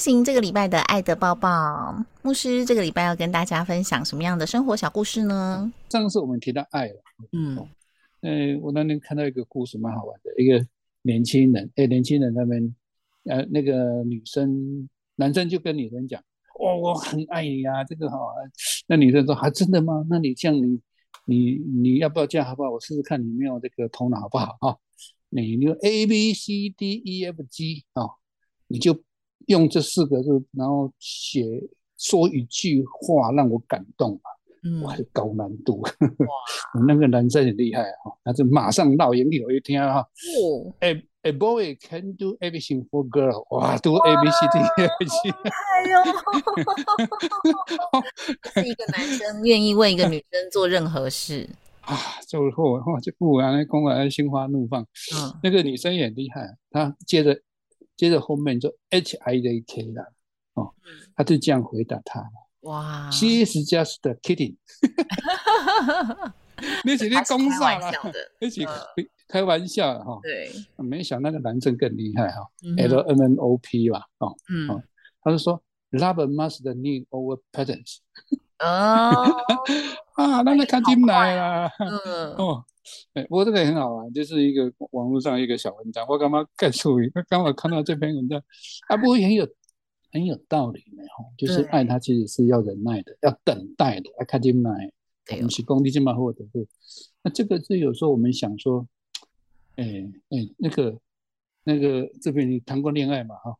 行这个礼拜的爱的抱抱，牧师这个礼拜要跟大家分享什么样的生活小故事呢？上次我们提到爱了，嗯，呃，我那天看到一个故事蛮好玩的，一个年轻人，哎，年轻人那边，呃，那个女生，男生就跟女生讲，哦，我很爱你啊，这个好，那女生说，还真的吗？那你这样，你，你，你要不要这样好不好？我试试看你没有这个头脑好不好啊？你用 A B C D E F G 啊，你就。用这四个字，然后写说一句话让我感动啊！嗯，哇，高难度。哇，那个男生很厉害哈，他就马上绕眼有一天哈。哦。A a boy can do everything for girl。哇，读 A B C D E F G。哎呦！是一个男生愿意为一个女生做任何事啊！最后哇，就不然公然心花怒放。嗯。那个女生也厉害，她接着。接着后面就 H I J K 了，哦，他就这样回答他哇，She is just kidding，那是你公傻了，那 是开玩笑的哈。对，没想那个男生更厉害哈，L M N O P 吧，哦，嗯，他就说 Love must need over patterns。哦，啊，那那看进来啊，哦。哎，不过这个很好玩，就是一个网络上一个小文章，我刚刚看出，刚好看到这篇文章，啊，不过很有很有道理呢，哈，就是爱他其实是要忍耐的，要等待的，要看进来，不是功力这么获得的。那这个是有时候我们想说，哎哎，那个那个这边你谈过恋爱嘛，哈，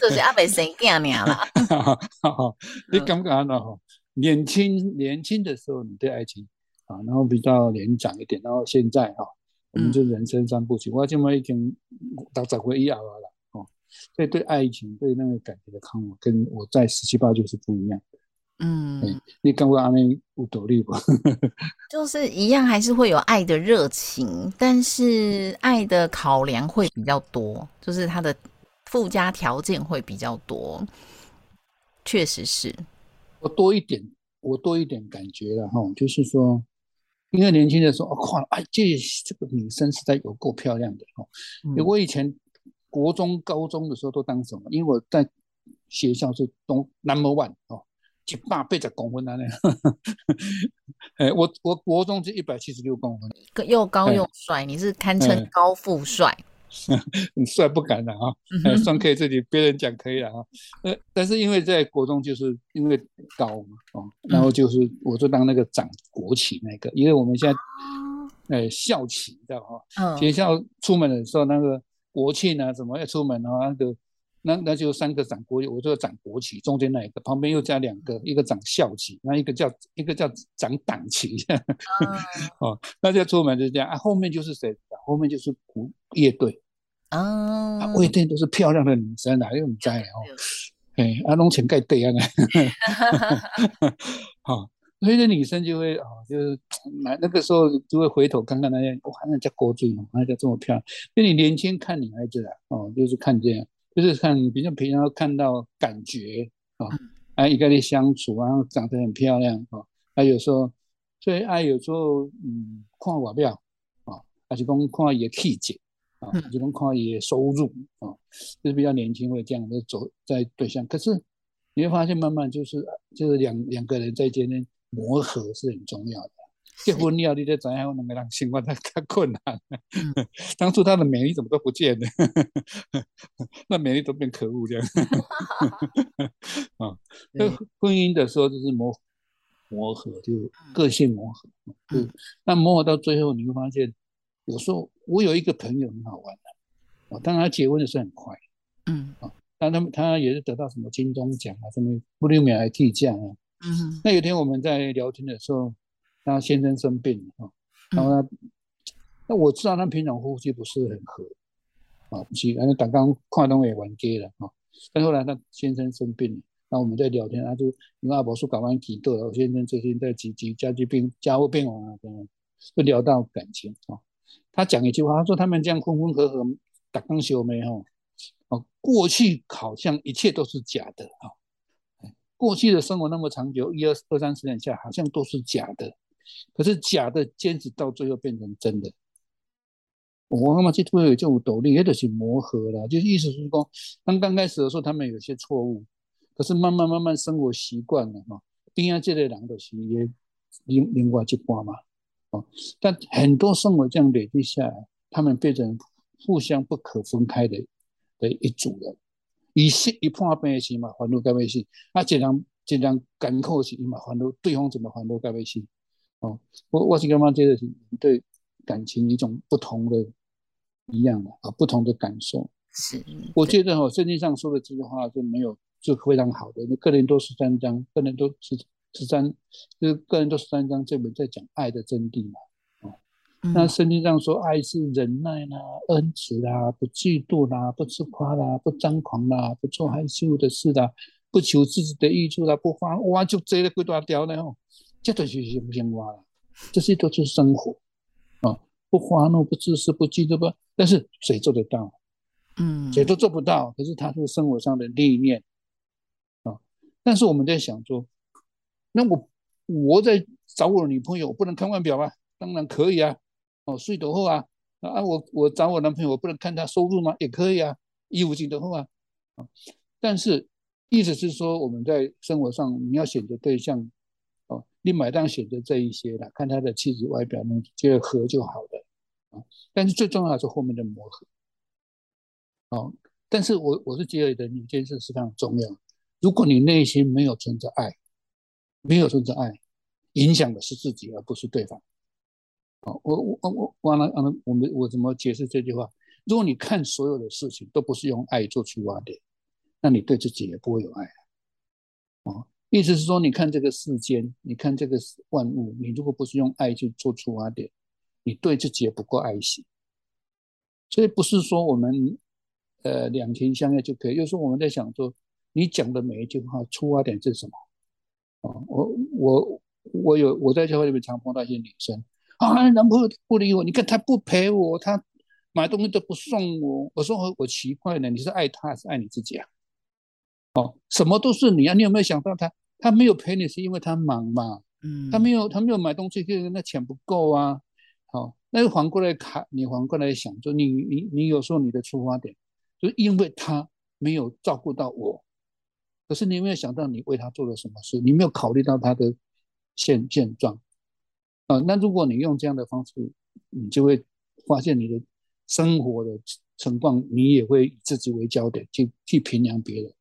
就是阿北生囝娘啦，你感觉呢？哈？年轻年轻的时候，你对爱情啊，然后比较年长一点，然后现在哈，我们就人生三部曲，我这么已经到找回一二了哦，所以对爱情对那个感觉的看法，跟我在十七八就是不一样的。嗯，你刚刚阿妹有独立不？就是一样，还是会有爱的热情，但是爱的考量会比较多，就是它的附加条件会比较多，确实是。我多一点，我多一点感觉了哈，就是说，因为年轻的时候，哇，哎，这这个女生实在有够漂亮的哈。因为我以前国中、高中的时候都当什么？因为我在学校是东 number one 哦，一百八十公分那样。哎，我我国中是一百七十六公分，又高又帅，你是堪称高富帅。很帅不敢了啊，双 K 这里别人讲可以了啊，呃，但是因为在国中就是因为高嘛，哦，然后就是我就当那个掌国旗那个，因为我们现在，呃，校旗知道哈，学校出门的时候那个国庆啊什么要出门啊，那个那那就三个长国，我就长国旗，中间那一个旁边又加两个，一个长校旗，那一个叫一个叫长党旗，哦，那就出门就这样啊，后面就是谁？后面就是鼓乐队。啊，不一定都是漂亮的女生啊，又唔知哦，哎，阿龙前盖对啊，好，所以那女生就会哦，就是那那个时候就会回头看看那些，哇，那叫国俊哦，那叫这么漂亮。因为你年轻看女孩子啊，哦，就是看这样，就是看比较平常看到感觉啊，啊，一个人相处啊，长得很漂亮啊，还有时候，所以爱有时候嗯，看外表啊，还是讲看伊个气质。啊，就能看也收入啊，就是比较年轻会这样的走在对象。可是你会发现，慢慢就是就是两两个人在间呢磨合是很重要的。结婚了，你再怎样能够让情况太太困难。当初他的美丽怎么都不见了，那美丽都变可恶这样。啊，那婚姻的时候就是磨磨合，就个性磨合。嗯，那磨合到最后，你会发现，有时候我有一个朋友很好玩的，哦，当然他结婚的是很快，嗯。啊，但他们他也是得到什么金钟奖啊，什么布里米尔替奖啊。嗯那有一天我们在聊天的时候，他先生生病了啊，然后他，那我知道他平常呼吸不是很合，啊，不是，然后刚刚跨东也完结了啊，但后来他先生生病了，那我们在聊天，他就因为阿伯说搞完几个，我先生最近在急急家居病家务病亡啊，等等，就聊到感情啊，他讲一句话，他说他们这样分分合合，打钢修没哈，哦，过去好像一切都是假的啊。过去的生活那么长久，一二二三十年下，好像都是假的，可是假的坚持到最后变成真的。我刚刚去突有这种斗力，也得去磨合了，就是意思是说，刚刚开始的时候他们有些错误，可是慢慢慢慢生活习惯了哈，边啊这类人的是也另另外一挂嘛，哦，但很多生活这样累积下来，他们变成互相不可分开的的一组人。伊是伊破病时嘛，烦恼到尾是啊，一人一人艰苦时伊嘛烦恼，对方怎么烦恼到尾是哦，我我是感觉这个是对感情一种不同的一样的啊，不同的感受。是，我觉得哈，圣经上说的这句话就没有就非常好的。那个人都十三章，个人都十十三，就是个人都十三章这本在讲爱的真谛嘛。那圣经上说，爱是忍耐啦、恩慈啦、不嫉妒啦、不自夸啦、不张狂啦、不做害羞的事啦、不求自己的益处啦、不花哇就这了几大条呢哦，这都是行不行哇啦？这些都是生活啊，不花怒、不自私、不嫉妒不，但是谁做得到？嗯，谁都做不到。可是他是生活上的历练啊。但是我们在想说，那我我在找我的女朋友，我不能看外表吗？当然可以啊。哦，睡得后啊啊！我我找我男朋友，我不能看他收入吗？也可以啊，衣服进得后啊啊！但是意思是说，我们在生活上你要选择对象哦，你买单选择这一些啦，看他的气质外表，能结合就好了啊。但是最重要的是后面的磨合。哦，但是我我是觉得有一件事是非常重要，如果你内心没有存着爱，没有存着爱，影响的是自己，而不是对方。好，我我我完了，完了，我们我怎么解释这句话？如果你看所有的事情都不是用爱做出发点，那你对自己也不会有爱啊。哦，意思是说，你看这个世间，你看这个万物，你如果不是用爱去做出发点，你对自己也不够爱惜。所以不是说我们呃两情相悦就可以，有时候我们在想说，你讲的每一句话出发点是什么？哦，我我我有我在教会里面常碰到一些女生。啊，男朋友不理我，你看他不陪我，他买东西都不送我。我说我奇怪呢，你是爱他还是爱你自己啊？哦，什么都是你啊，你有没有想到他？他没有陪你是因为他忙嘛？嗯，他没有他没有买东西，就是那钱不够啊。好，那反过来看，你反过来想，就你你你有时候你的出发点，就因为他没有照顾到我，可是你有没有想到你为他做了什么事？你没有考虑到他的现现状。啊，那如果你用这样的方式，你就会发现你的生活的情况，你也会以自己为焦点去去评量别人，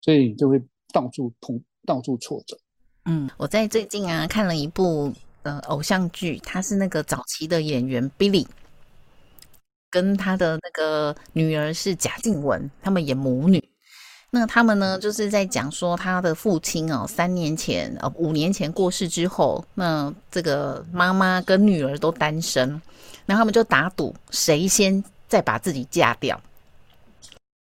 所以你就会到处碰，到处挫折。嗯，我在最近啊看了一部呃偶像剧，他是那个早期的演员 Billy，跟他的那个女儿是贾静雯，他们演母女。那他们呢，就是在讲说他的父亲哦，三年前呃五年前过世之后，那这个妈妈跟女儿都单身，然后他们就打赌谁先再把自己嫁掉。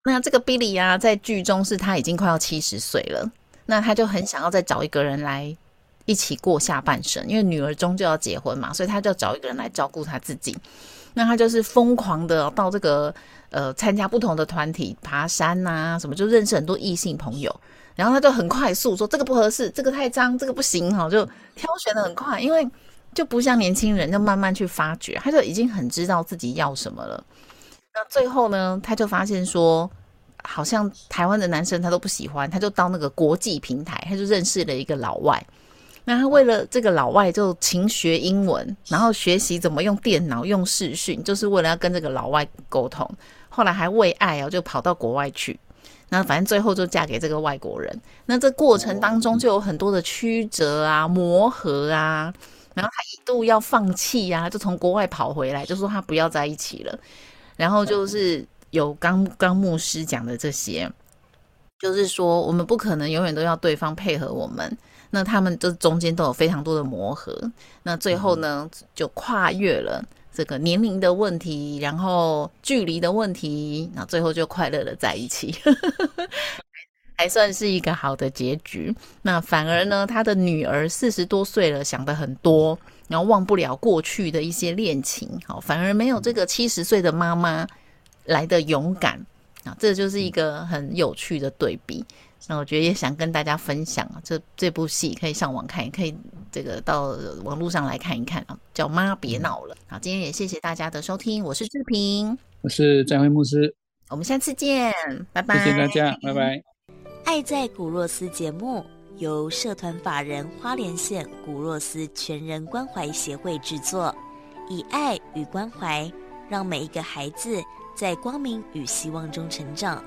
那这个 Billy 啊，在剧中是他已经快要七十岁了，那他就很想要再找一个人来一起过下半生，因为女儿终究要结婚嘛，所以他就找一个人来照顾他自己。那他就是疯狂的到这个。呃，参加不同的团体，爬山呐，什么就认识很多异性朋友，然后他就很快速说这个不合适，这个太脏，这个不行哈，就挑选的很快，因为就不像年轻人，就慢慢去发掘，他就已经很知道自己要什么了。那最后呢，他就发现说，好像台湾的男生他都不喜欢，他就到那个国际平台，他就认识了一个老外。那他为了这个老外就勤学英文，然后学习怎么用电脑、用视讯，就是为了要跟这个老外沟通。后来还为爱哦，就跑到国外去。那反正最后就嫁给这个外国人。那这过程当中就有很多的曲折啊、磨合啊，然后他一度要放弃呀，就从国外跑回来，就说他不要在一起了。然后就是有刚刚牧师讲的这些，就是说我们不可能永远都要对方配合我们。那他们这中间都有非常多的磨合。那最后呢，就跨越了。这个年龄的问题，然后距离的问题，那最后就快乐的在一起，还算是一个好的结局。那反而呢，他的女儿四十多岁了，想的很多，然后忘不了过去的一些恋情，好，反而没有这个七十岁的妈妈来的勇敢啊，这就是一个很有趣的对比。那我觉得也想跟大家分享啊，这这部戏可以上网看，也可以这个到网络上来看一看啊，叫《妈别闹了》。好，今天也谢谢大家的收听，我是志平，我是张辉牧师，我们下次见，拜拜，谢谢大家，拜拜。爱在古若斯节目由社团法人花莲县古若斯全人关怀协会制作，以爱与关怀，让每一个孩子在光明与希望中成长。